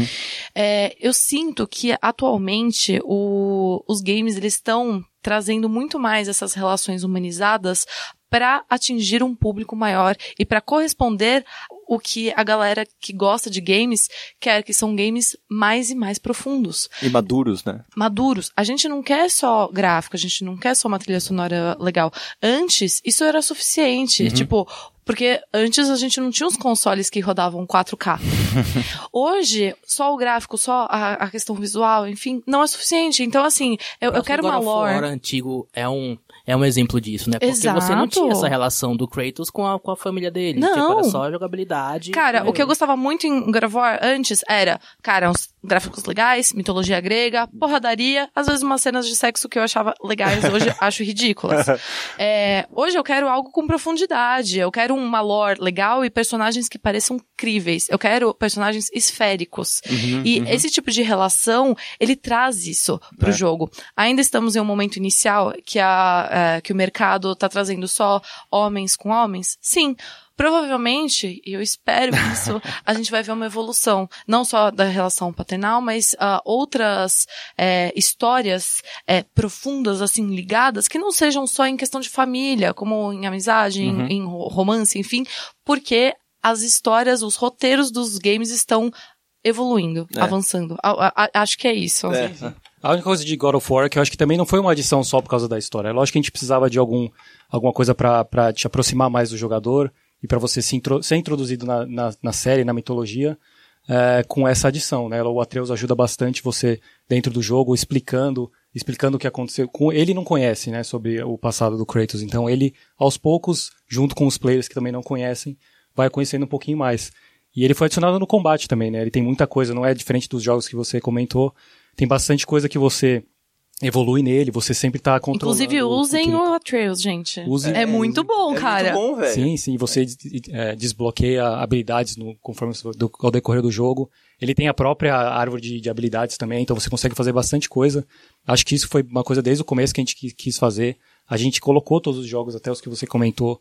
É, eu sinto que atualmente o- os games eles estão trazendo muito mais essas relações humanizadas para atingir um público maior e para corresponder o que a galera que gosta de games quer, que são games mais e mais profundos E maduros, né? maduros. A gente não quer só gráfico, a gente não quer só uma trilha sonora legal. Antes, isso era suficiente. Tipo, porque antes a gente não tinha os consoles que rodavam 4K. [laughs] Hoje, só o gráfico, só a, a questão visual, enfim, não é suficiente. Então, assim, eu, eu quero que uma lore. antigo é um, é um exemplo disso, né? Porque você não Exato. tinha essa relação do Kratos com a, com a família dele. Não. Tipo, era só jogabilidade. Cara, e- o que eu gostava muito em God of War antes era, cara, uns gráficos legais, mitologia grega, porradaria, às vezes umas cenas de sexo que eu achava legais, hoje [laughs] acho ridículas. É, hoje eu quero algo com profundidade, eu quero uma lore legal e personagens que pareçam eu quero personagens esféricos. e esse tipo de relação, ele traz isso pro É. jogo. Ainda estamos em um momento inicial que, a, é, que o mercado tá trazendo só homens com homens? Sim. Provavelmente, e eu espero isso, [laughs] a gente vai ver uma evolução, não só da relação paternal, mas ah, outras é, histórias é, profundas, assim, ligadas, que não sejam só em questão de família, como em amizade, em- em, ro- romance, enfim, porque as histórias, os roteiros dos games estão evoluindo, É. avançando. A- a- a- acho que é isso. É. A única coisa de God of War é que eu acho que também não foi uma adição só por causa da história. É lógico que a gente precisava de algum, alguma coisa pra te aproximar mais do jogador e pra você se intro- ser introduzido na, na, na série, na mitologia, é, com essa adição, né? O Atreus ajuda bastante você dentro do jogo, explicando, explicando o que aconteceu. Com, ele não conhece, né, sobre o passado do Kratos, então ele, aos poucos, junto com os players que também não conhecem, vai conhecendo um pouquinho mais. E ele foi adicionado no combate também, né? Ele tem muita coisa, não é diferente dos jogos que você comentou. Tem bastante coisa que você evolui nele, você sempre tá controlando. Inclusive, o- o usem ele- o Atreus, gente. Use- É, muito bom, é cara. Muito bom, velho. Sim, sim, você é, desbloqueia habilidades no, conforme do, ao decorrer do jogo. Ele tem a própria árvore de, de habilidades também, então você consegue fazer bastante coisa. Acho que isso foi uma coisa desde o começo que a gente qui- quis fazer. A gente colocou todos os jogos, até os que você comentou,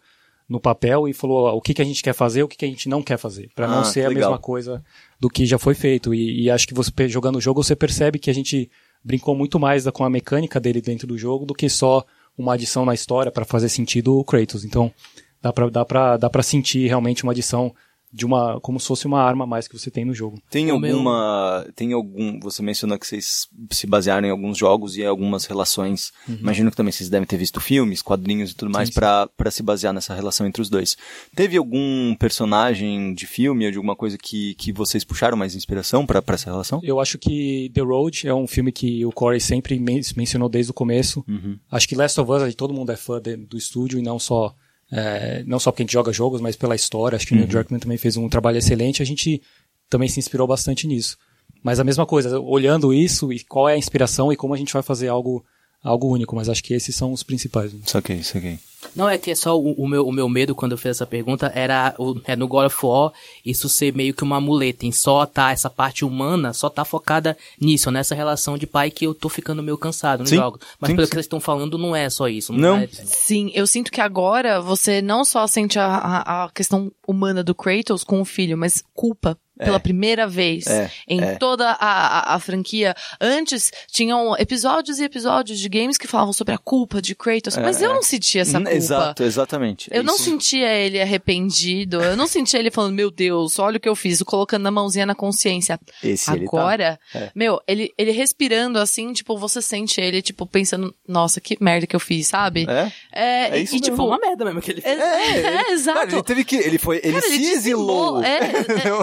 no papel e falou ó, o que, que a gente quer fazer, o que, que a gente não quer fazer, Pra Ah, não ser a legal. mesma coisa do que já foi feito. E, e acho que você jogando o jogo você percebe que a gente brincou muito mais com a mecânica dele dentro do jogo do que só uma adição na história pra fazer sentido o Kratos. Então dá pra, dá pra, dá pra sentir realmente uma adição de uma como se fosse uma arma a mais que você tem no jogo. Tem O meu- alguma. Tem algum. Você mencionou que vocês se basearam em alguns jogos e algumas relações. Imagino que também vocês devem ter visto filmes, quadrinhos e tudo mais Uhum. para se basear nessa relação entre os dois. Teve algum personagem de filme ou de alguma coisa que, que vocês puxaram mais inspiração pra pra essa relação? Eu acho que The Road é um filme que o Corey sempre men- mencionou desde o começo. Acho que Last of Us, aí todo mundo é fã de- do estúdio e não só é, não só porque a gente joga jogos, mas pela história. Acho que o Neil Druckmann também fez um trabalho excelente. A gente também se inspirou bastante nisso. Mas a mesma coisa, olhando isso e qual é a inspiração e como a gente vai fazer algo algo único. Mas acho que esses são os principais. né? Saquei, saquei. Não, é que é só o, o meu, o meu medo quando eu fiz essa pergunta era o, é no God of War isso ser meio que uma muleta, em só tá essa parte humana, só tá focada nisso, nessa relação de pai que eu tô ficando meio cansado nos Sim, jogos. Mas sim, pelo sim. que vocês estão falando, não é só isso. Não. é- Sim, eu sinto que agora você não só sente a, a, a questão humana do Kratos com o filho, mas culpa. Pela primeira vez É, em é. toda a, a, a franquia. Antes, tinham episódios e episódios de games que falavam sobre a culpa de Kratos, mas eu não sentia essa culpa. Exato, exatamente. É Eu não isso. sentia ele arrependido, eu não sentia ele falando, meu Deus, olha o que eu fiz, colocando a mãozinha na consciência. Esse ele tá. Agora, É. meu, ele, ele respirando assim, tipo, você sente ele, tipo, pensando, nossa, que merda que eu fiz, sabe? É? É, É e, isso e, mesmo. tipo, uma merda mesmo que ele fez. é, é, exato. Cara, ele teve que. Ele foi. Ele Cara, se exilou. É, é,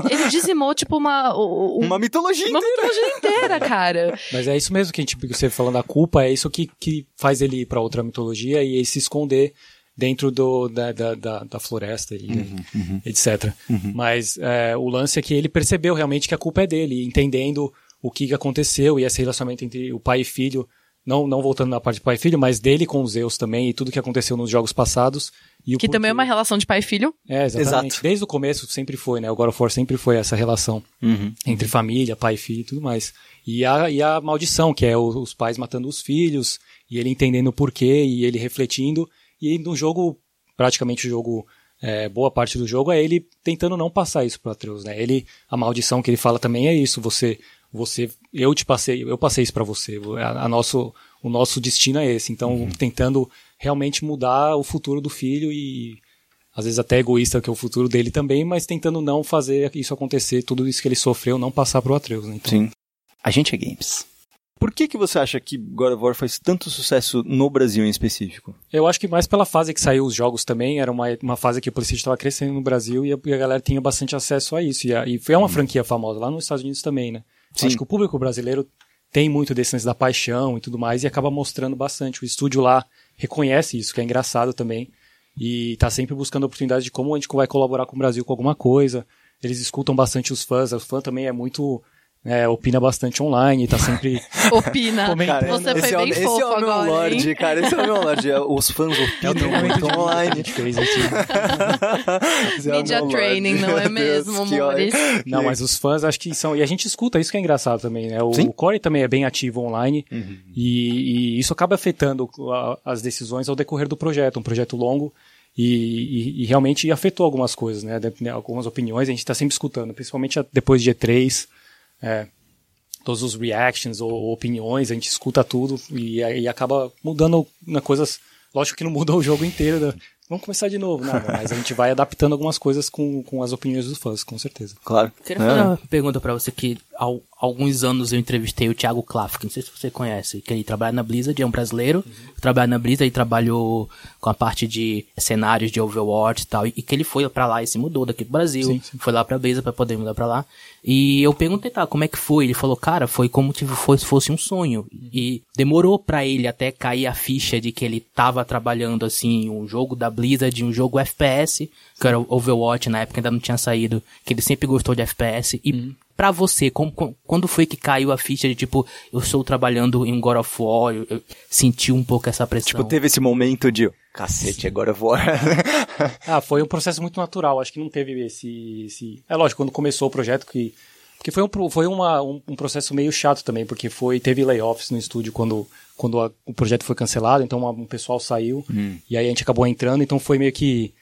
[laughs] ele dizimou, tipo, uma, o- Uma mitologia uma inteira. mitologia inteira, cara. Mas é isso mesmo que a gente, você falando da culpa, é isso que, que faz ele ir pra outra mitologia e ele se esconder dentro do, da, da, da, da floresta e Uhum, etc. Mas é, o lance é que ele percebeu realmente que a culpa é dele, entendendo o que que aconteceu e esse relacionamento entre o pai e filho, não, não voltando na parte do pai e filho, mas dele com os Zeus também e tudo que aconteceu nos jogos passados. E o Que também é uma relação de pai e filho. É, exatamente. Exato. Desde o começo sempre foi, né? O God of War sempre foi essa relação Uhum. entre família, pai e filho e tudo mais. E a, e a maldição, que é o- os pais matando os filhos, e ele entendendo o porquê, e ele refletindo. E no jogo, praticamente o jogo, é, boa parte do jogo é ele tentando não passar isso pro Atreus, né? Ele, a maldição que ele fala também é isso, você, você, eu te passei, eu passei isso pra você, a, a nosso, o nosso destino é esse. Então, tentando realmente mudar o futuro do filho e às vezes até egoísta que é o futuro dele também, mas tentando não fazer isso acontecer, tudo isso que ele sofreu, não passar pro Atreus, né? Então, Sim. A gente é games. Por que, que você acha que God of War faz tanto sucesso no Brasil em específico? Eu acho que mais pela fase que saiu os jogos também, era uma, uma fase que o PlayStation estava crescendo no Brasil e a, e a galera tinha bastante acesso a isso. E, a, e foi uma franquia famosa lá nos Estados Unidos também, né? Sim. Acho que o público brasileiro tem muito desse lance da paixão e tudo mais e acaba mostrando bastante. O estúdio lá reconhece isso, que é engraçado também. E tá sempre buscando oportunidades de como a gente vai colaborar com o Brasil com alguma coisa. Eles escutam bastante os fãs, o fã também é muito. É, opina bastante online, tá sempre. [laughs] Opina. [laughs] Comentando. Você esse foi é, o- bem esse fofo é o meu agora, Lorde, hein? cara. Esse é o meu Lorde. É, [laughs] Os fãs É opinam muito que a online. gente fez esse Esse é Media training, Lorde. não é mesmo, amores? Não, mas os fãs acho que são. E a gente escuta, isso que é engraçado também, né? O, Sim. o Corey também é bem ativo online Uhum. e, e isso acaba afetando a- as decisões ao decorrer do projeto. Um projeto longo e, e- e realmente afetou algumas coisas, né? De- né, Algumas opiniões a gente está sempre escutando, principalmente depois de E3. É, todos os reactions ou, opiniões, a gente escuta tudo e, aí acaba mudando né, coisas. Lógico que não muda o jogo inteiro. né? Vamos começar de novo, nada, [laughs] mas a gente vai adaptando algumas coisas com, com as opiniões dos fãs, com certeza. Claro. Queria É. fazer uma pergunta pra você que alguns anos eu entrevistei o Thiago Klafk, não sei se você conhece, que ele trabalha na Blizzard, é um brasileiro, trabalha na Blizzard e trabalhou com a parte de cenários de Overwatch e tal, e que ele foi pra lá e se mudou daqui pro Brasil, Sim, sim. foi lá pra Blizzard pra poder mudar pra lá. E eu perguntei, tá, como é que foi? Ele falou, cara, foi como se fosse, um sonho. E demorou pra ele até cair a ficha de que ele tava trabalhando, assim, um jogo da Blizzard, um jogo FPS, que era Overwatch, na época ainda não tinha saído, que ele sempre gostou de FPS. E pra você, como, quando foi que caiu a ficha de, tipo, eu estou trabalhando em God of War, eu, eu senti um pouco essa pressão? Tipo, teve esse momento de cacete, agora eu vou. Ah, foi um processo muito natural. Acho que não teve esse. esse... É lógico, quando começou o projeto, que. Porque foi, um, foi uma, um, um processo meio chato também, porque foi teve layoffs no estúdio quando, quando a- o projeto foi cancelado, então uma- um pessoal saiu, e aí a gente acabou entrando, então foi meio que.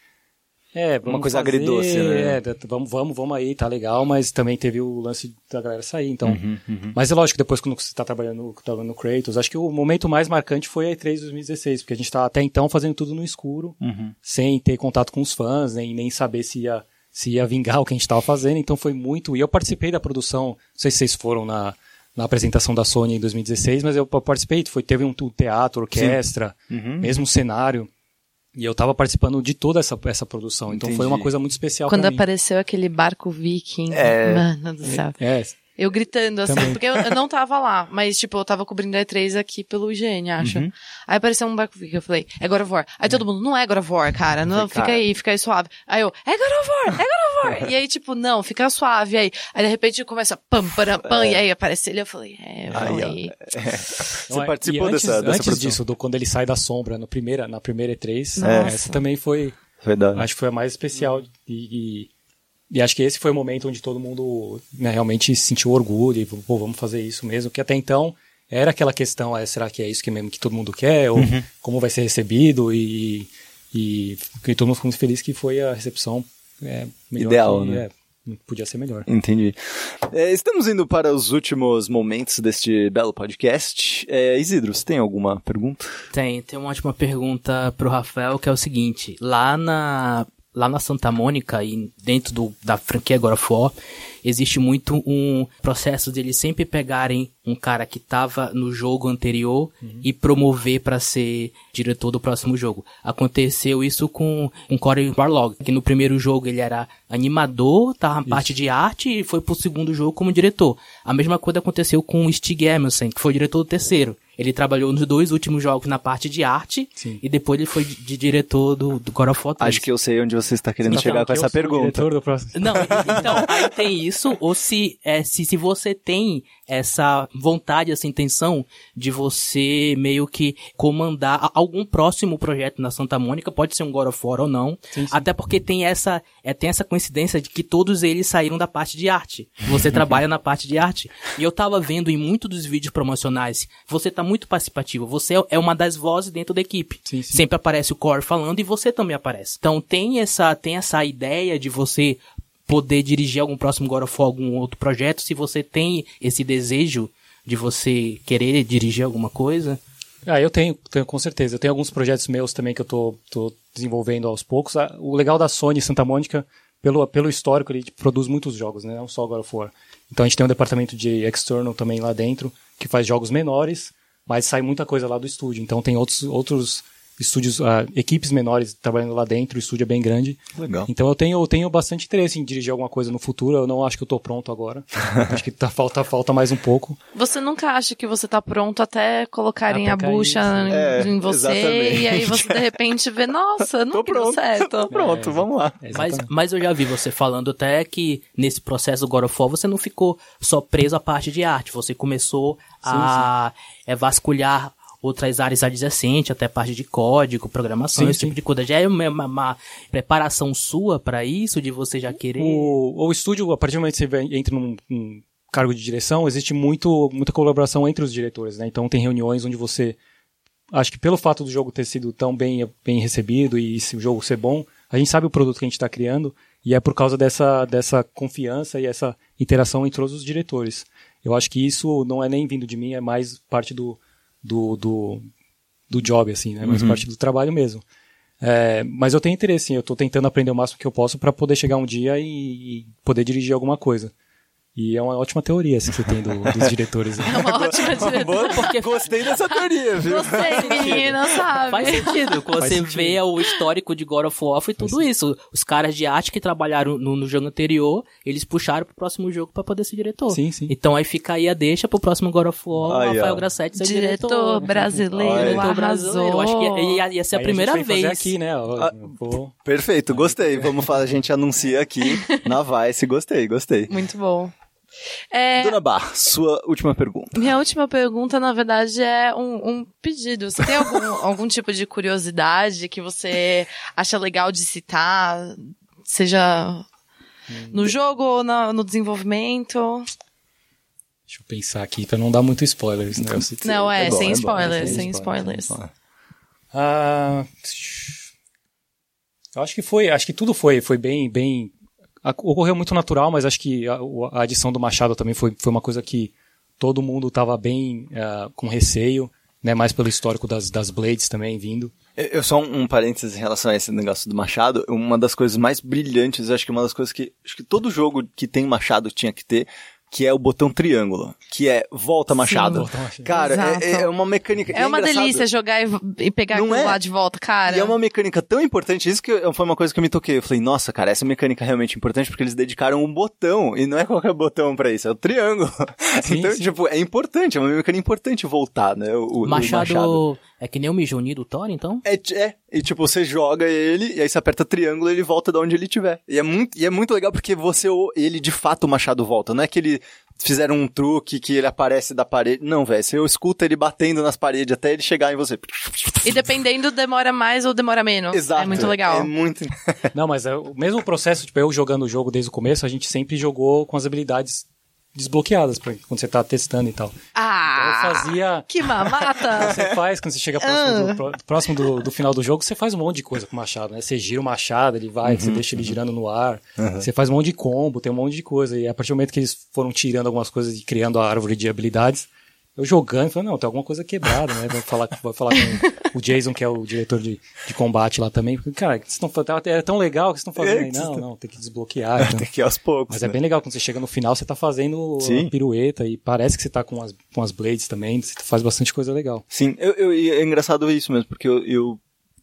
É, Uma coisa fazer, agridoce, né? É, vamos, vamos, vamos aí, tá legal, mas também teve o lance da galera sair, então. Uhum, Mas é lógico, depois quando você tá trabalhando, trabalhando no Kratos, acho que o momento mais marcante foi a E3 2016, porque a gente tá até então fazendo tudo no escuro, Uhum. sem ter contato com os fãs, nem, nem saber se ia, se ia vingar o que a gente estava fazendo, então foi muito. E eu participei da produção, não sei se vocês foram na, na apresentação da Sony em 2016, mas eu participei, foi, teve um, um teatro, orquestra, Uhum. mesmo cenário. E eu tava participando de toda essa, essa produção, então foi uma coisa muito especial Quando pra mim. apareceu aquele barco viking, É. mano do céu. É, Eu gritando assim, Também. porque eu, eu não tava lá, mas tipo, eu tava cobrindo a E3 aqui pelo IGN, acha? Uhum. Aí apareceu um barco viking, eu falei, é God of War. Aí todo mundo, não é God of War, cara, não, falei, fica cara. aí, fica aí suave. Aí eu, é God of War, é God of War. e aí tipo, não, fica suave aí. Aí de repente começa pam, pam, pam, e aí aparece ele, eu falei, é, eu Aí, falei, Você Não, é- participou antes, dessa, dessa antes produção. disso, do, quando ele sai da sombra no primeira, na primeira E3, Nossa. essa também foi, Foi da hora. acho que foi a mais especial e, e, e acho que esse foi o momento onde todo mundo né, realmente sentiu orgulho e pô, vamos fazer isso mesmo, que até então era aquela questão, é, será que é isso que mesmo que todo mundo quer ou Uhum. como vai ser recebido e e fiquei todo mundo ficou muito feliz que foi a recepção é, melhor Ideal, que- né? é, podia ser melhor. Entendi. É, estamos indo para os últimos momentos deste belo podcast. É, Isidro, você tem alguma pergunta? Tem, tem uma ótima pergunta pro Rafael, que é o seguinte. Lá na, lá na Santa Mônica e dentro do, da franquia God of War, existe muito um processo de eles sempre pegarem um cara que tava no jogo anterior Uhum. e promover para ser diretor do próximo jogo. Aconteceu isso com Corey Barlog, que no primeiro jogo ele era animador, tava na parte de arte e foi pro segundo jogo como diretor. A mesma coisa aconteceu com o Stig Emerson, que foi diretor do terceiro. Ele trabalhou nos dois últimos jogos na parte de arte Sim. e depois ele foi de de diretor do, do God of War 3. Acho que eu sei onde você está querendo Então, chegar com que eu essa sou o pergunta. diretor do próximo- Não, [laughs] então, aí tem isso, ou se, é, se, se você tem essa vontade, essa intenção de você meio que comandar algum próximo projeto na Santa Mônica, pode ser um God of War ou não, Sim, sim. até porque tem essa, é, tem essa coincidência de que todos eles saíram da parte de arte. Você trabalha na parte de arte. E eu tava vendo em muitos dos vídeos promocionais, você tá muito participativo, você é- é uma das vozes dentro da equipe. Sim, sim. Sempre aparece o Core falando e você também aparece. Então tem essa, tem essa ideia de você poder dirigir algum próximo God of War, algum outro projeto, se você tem esse desejo de você querer dirigir alguma coisa. Ah, eu tenho, tenho, com certeza. Eu tenho alguns projetos meus também que eu tô, tô desenvolvendo aos poucos. Ah, O legal da Sony Santa Mônica, pelo, pelo histórico, ele produz muitos jogos, né? Não só God of War. Então a gente tem um departamento de external também lá dentro, que faz jogos menores, mas sai muita coisa lá do estúdio. Então tem outros, outros estúdios, ah, equipes menores trabalhando lá dentro, o estúdio é bem grande. Legal. Então eu tenho, eu tenho bastante interesse em dirigir alguma coisa no futuro. Eu não acho que eu tô pronto agora. [laughs] acho que tá, falta, falta mais um pouco. Você nunca acha que você tá pronto até colocarem a bucha sim. em, É, em você exatamente. e aí você de repente vê, nossa, não [laughs] Tô deu pronto. certo. [laughs] Tô pronto, vamos lá. É, Mas, mas eu já vi você falando até que nesse processo do God of War você não ficou só preso à parte de arte, você começou a é, vasculhar outras áreas adjacentes, até parte de código, programação, Sim, esse sim. tipo de coisa. Já é uma, uma- uma preparação sua para isso, de você já querer... O, o estúdio, a partir do momento que você entra num, num cargo de direção, existe muito, muita colaboração entre os diretores, né? Então tem reuniões onde você. Acho que pelo fato do jogo ter sido tão bem, bem recebido e se o jogo ser bom, a gente sabe o produto que a gente está criando e é por causa dessa, dessa confiança e essa interação entre todos os diretores. Eu acho que isso não é nem vindo de mim, é mais parte do, do, do, do job, assim, né? Mais parte do trabalho mesmo. É, mas eu tenho interesse, sim. Eu tô tentando aprender o máximo que eu posso para poder chegar um dia e, e poder dirigir alguma coisa. E é uma ótima teoria essa que você tem do- dos [laughs] diretores. né? É uma ótima. Boa, porque gostei dessa teoria, viu? Você, menina, sabe? Faz sentido, quando Faz você sentido. vê o histórico de God of War e tudo isso. Os caras de arte que trabalharam no, no jogo anterior, eles puxaram pro próximo jogo pra poder ser diretor. Sim, sim. Então aí fica aí a deixa pro próximo God of War, Aí, o Rafael ó. Grassetti ser Diretor diretor. brasileiro, Olha. Diretor arrasou. brasileiro. Acho que ia, ia- ia ser a Aí primeira gente vem vez. fazer aqui, né? Ah. vou- Perfeito, gostei. Vamos falar, a gente anuncia aqui na Vice. Gostei, gostei. Muito bom. É, Dona Bar, sua última pergunta. Minha última pergunta, na verdade, é um, um pedido. Você tem algum, [laughs] algum tipo de curiosidade que você acha legal de citar? Seja no jogo ou na- no desenvolvimento? Deixa eu pensar aqui pra não dar muito spoilers, né? Não, é, bom, sem é bom, spoilers, é sem spoilers. Ah, eu acho que foi, acho que tudo foi, foi bem, bem, ocorreu muito natural, mas acho que a, a adição do Machado também foi, foi uma coisa que todo mundo estava bem ah, com receio, né? Mais pelo histórico das, das Blades também vindo. Eu só um, um parênteses em relação a esse negócio do machado. Uma das coisas mais brilhantes, acho que uma das coisas que acho que todo jogo que tem machado tinha que ter, que é o botão triângulo, que é volta machado. volta machado. Cara, é, é uma mecânica. É e uma engraçado. delícia jogar e, e pegar aquilo é? lá de volta, cara. E é uma mecânica tão importante, isso que eu- foi uma coisa que eu me toquei. Eu falei, nossa, cara, essa mecânica é realmente importante porque eles dedicaram um botão, e não é qualquer botão pra isso, é o triângulo. [laughs] Sim, então, sim. tipo, é importante, é uma mecânica importante voltar, né? O, o- o Machado, é que nem o Mijoni do Thor, então? É, é, e tipo, você joga ele, e aí você aperta triângulo e ele volta de onde ele estiver. E é muito, e é muito legal porque você, ele de fato o machado volta. Não é que ele fizeram um truque que ele aparece da parede. Não, velho, você escuta ele batendo nas paredes até ele chegar em você. E dependendo, demora mais ou demora menos. Exato. É muito legal. É muito. Não, mas é o mesmo processo, tipo, eu jogando o jogo desde o começo, a gente sempre jogou com as habilidades desbloqueadas pra quando você tá testando e tal. Ah! Então eu fazia. Que mamata! [laughs] Você faz, quando você chega próximo, do, próximo do, do, final do jogo, você faz um monte de coisa com o machado, né? Você gira o machado, ele vai, uhum, você deixa ele girando no ar, uhum. você faz um monte de combo, tem um monte de coisa. E a partir do momento que eles foram tirando algumas coisas e criando a árvore de habilidades, eu jogando, falei, não, tem alguma coisa quebrada, né? Vou falar, vou falar com o Jason, que é o diretor de, de combate lá também. Cara, vocês estão é tão legal que vocês estão fazendo aí. Não, não, tem que desbloquear. Então. [laughs] tem que ir aos poucos. Mas né? é bem legal, quando você chega no final, você tá fazendo Sim. pirueta e parece que você tá com as, com as blades também, você faz bastante coisa legal. Sim, eu, eu, é engraçado isso mesmo, porque eu, eu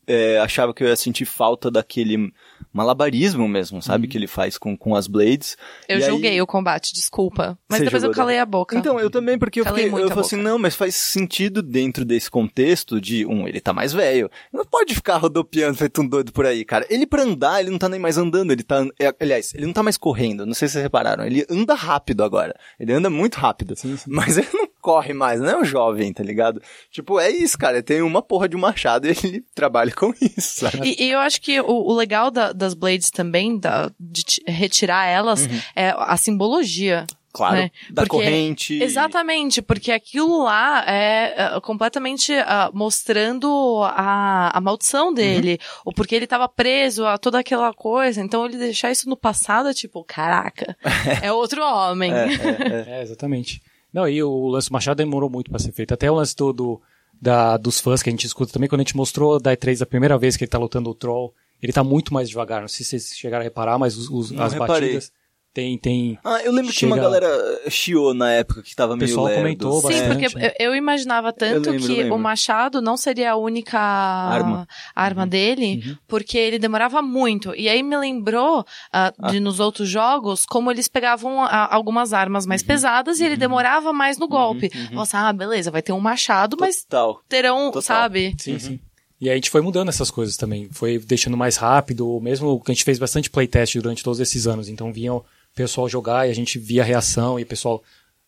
é, achava que eu ia sentir falta daquele malabarismo mesmo, sabe? Uhum. Que ele faz com, com as blades. Eu e julguei aí... o combate, desculpa. Mas Você depois eu calei a boca. Então, eu também, porque eu, fiquei, eu falei assim, não, mas faz sentido dentro desse contexto de, um, ele tá mais velho. Não pode ficar rodopiando feito um doido por aí, cara. Ele pra andar, ele não tá nem mais andando, ele tá, é, aliás, ele não tá mais correndo, não sei se vocês repararam, ele anda rápido agora. Ele anda muito rápido. Sim, sim. Mas [laughs] ele não corre mais, não é um jovem, tá ligado? Tipo, é isso, cara. Ele tem uma porra de um machado e [laughs] ele trabalha [laughs] com isso, sabe? E, e eu acho que o, o legal da, das Blades também, da, de retirar elas, uhum. é a simbologia. Claro, né? da porque, corrente. Exatamente, porque aquilo lá é uh, completamente uh, mostrando a, a maldição dele, uhum. ou porque ele estava preso a toda aquela coisa, então ele deixar isso no passado é tipo, caraca, é outro homem. [laughs] É, é, é. é, exatamente. Não, e o lance Machado demorou muito para ser feito. Até o lance todo da, dos fãs que a gente escuta também, quando a gente mostrou da E3 a primeira vez que ele tá lutando o Troll, ele tá muito mais devagar. Não sei se vocês chegaram a reparar, mas os, os as reparei. batidas tem, tem. Ah, eu lembro chega... que uma galera chiou na época que tava meio. O pessoal comentou Sim, bastante. porque eu, eu imaginava tanto eu lembro, que o machado não seria a única arma, arma uhum. dele, uhum. porque ele demorava muito. E aí me lembrou uh, ah. de nos outros jogos como eles pegavam uh, algumas armas mais uhum. pesadas e ele uhum. demorava mais no golpe. Uhum. uhum. Nossa, ah, beleza, vai ter um machado, Total. mas terão, Total. sabe? Sim, sim. E a gente foi mudando essas coisas também. Foi deixando mais rápido, mesmo que a gente fez bastante playtest durante todos esses anos. Então vinham pessoal jogar e a gente via a reação e o pessoal.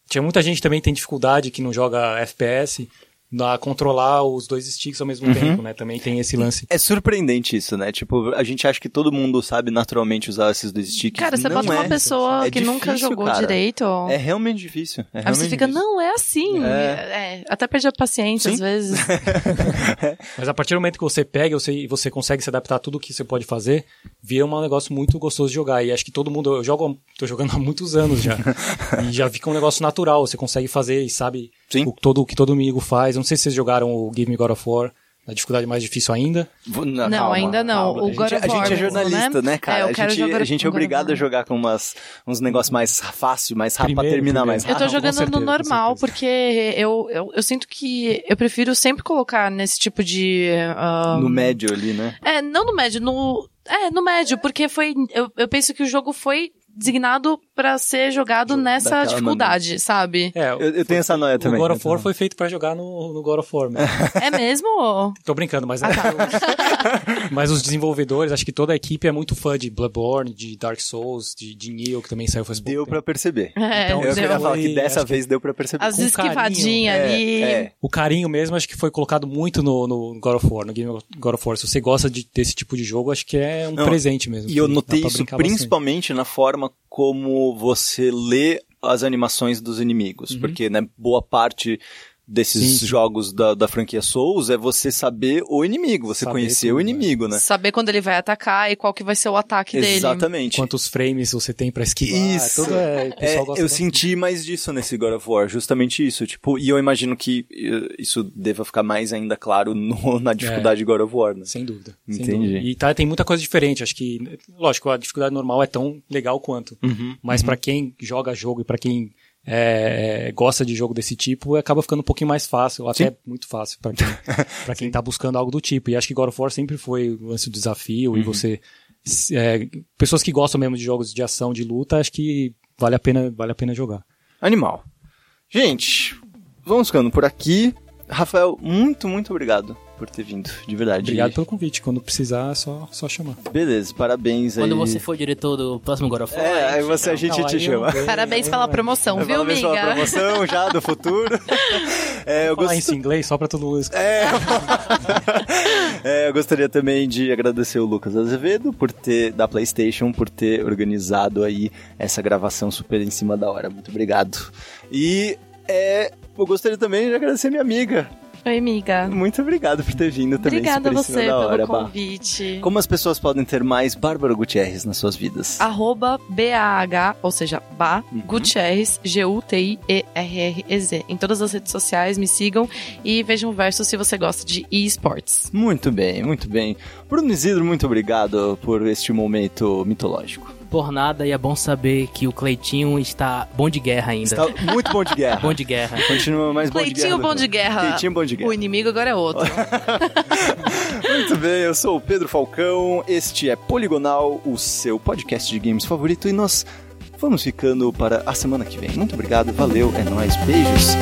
Tinha muita gente também que tem dificuldade que não joga FPS a controlar os dois sticks ao mesmo uhum. tempo, né? Também tem esse lance. É surpreendente isso, né? Tipo, a gente acha que todo mundo sabe naturalmente usar esses dois sticks. Cara, você não bota é. uma pessoa é que difícil, nunca jogou cara. direito. É realmente difícil. É realmente Aí você fica, difícil. não, é assim. É. É, até perde a paciência Sim. às vezes. [laughs] Mas a partir do momento que você pega e você consegue se adaptar a tudo que você pode fazer, vira um negócio muito gostoso de jogar. E acho que todo mundo, eu jogo, tô jogando há muitos anos já. [laughs] e já fica um negócio natural, você consegue fazer e sabe o, todo, o que todo amigo faz. Eu não sei se vocês jogaram o Give Me God of War na dificuldade mais difícil ainda? Não, não ainda não. Calma. O God a, gente, a gente é jornalista, né, né cara? É, a, gente, a gente é obrigado a jogar com umas, uns negócios mais fácil, mais rápido pra terminar primeiro. mais rápido. Eu tô jogando certeza, no normal, porque eu, eu, eu, sinto que eu prefiro sempre colocar nesse tipo de... Um... No médio ali, né? É, não no médio, no... É, no médio, porque foi... Eu, eu penso que o jogo foi designado para ser jogado nessa dificuldade, maneira. sabe? É, eu, eu tenho essa noia também. O God of War foi feito para jogar no, no God of War. Mesmo. [laughs] É mesmo? Tô brincando, mas... Ah, tá. [laughs] mas os desenvolvedores, acho que toda a equipe é muito fã de Bloodborne, de Dark Souls, de, de Nioh, que também saiu faz pouco Deu para perceber. É, então, eu deu. queria falar que dessa vez que... deu para perceber. As esquivadinhas ali. É, é. O carinho mesmo, acho que foi colocado muito no, no God of War, no Game God of War. Se você gosta de, desse tipo de jogo, acho que é um Não, presente mesmo. E eu notei isso principalmente bastante. na forma como você lê as animações dos inimigos, uhum. porque né, boa parte desses Sim. jogos da, da franquia Souls é você saber o inimigo, você saber conhecer tudo, o inimigo, né? Saber quando ele vai atacar e qual que vai ser o ataque Exatamente. dele. Exatamente. Quantos frames você tem para esquivar. Isso. Tudo é, é eu senti mais disso nesse God of War, justamente isso, tipo, e eu imagino que eh, isso deva ficar mais ainda claro no, [laughs] na dificuldade é. de God of War, né? Sem dúvida. Entendi. Sem dúvida. E tá, tem muita coisa diferente, acho que, lógico, a dificuldade normal é tão legal quanto, uhum, mas uhum. para quem joga jogo e para quem é, gosta de jogo desse tipo, acaba ficando um pouquinho mais fácil, até Sim. muito fácil para quem, pra quem [laughs] tá buscando algo do tipo. E acho que God of War sempre foi o lance do desafio uhum. e você. É, pessoas que gostam mesmo de jogos de ação, de luta, acho que vale a pena, vale a pena jogar. Animal. Gente, vamos ficando por aqui. Rafael, muito, muito obrigado por ter vindo, de verdade. Obrigado pelo convite. Quando precisar, é só, só chamar. Beleza, parabéns Quando aí. você for diretor do próximo God of War. É, aí você, a gente Não, te aí eu- chama. Parabéns pela promoção, viu, Parabéns pela amiga? promoção já do [laughs] futuro. É, eu gosto... isso em inglês só pra todo mundo. É. [laughs] É, eu gostaria também de agradecer o Lucas Azevedo por ter da PlayStation por ter organizado aí essa gravação super em cima da hora. Muito obrigado. E é, eu gostaria também de agradecer minha amiga. Oi, amiga. Muito obrigado por ter vindo também Obrigada a você da hora, pelo Bá. convite. Como as pessoas podem ter mais Bárbara Gutierrez nas suas vidas? Arroba B-A-H, ou seja, Ba Uhum. Gutierrez, G-U-T-I-E-R-R-E-Z. Em todas as redes sociais, me sigam e vejam o verso se você gosta de esportes. Muito bem, muito bem. Bruno Isidro, muito obrigado por este momento mitológico. Por nada, e é bom saber que o Cleitinho está bom de guerra ainda. Está muito bom de guerra. [laughs] Bom de guerra. Continua mais bom de guerra. Cleitinho bom de guerra. Cleitinho bom de guerra. O inimigo agora é outro. [laughs] Muito bem, eu sou o Pedro Falcão, este é Poligonal, o seu podcast de games favorito, e nós vamos ficando para a semana que vem. Muito obrigado, valeu, é nóis, beijos.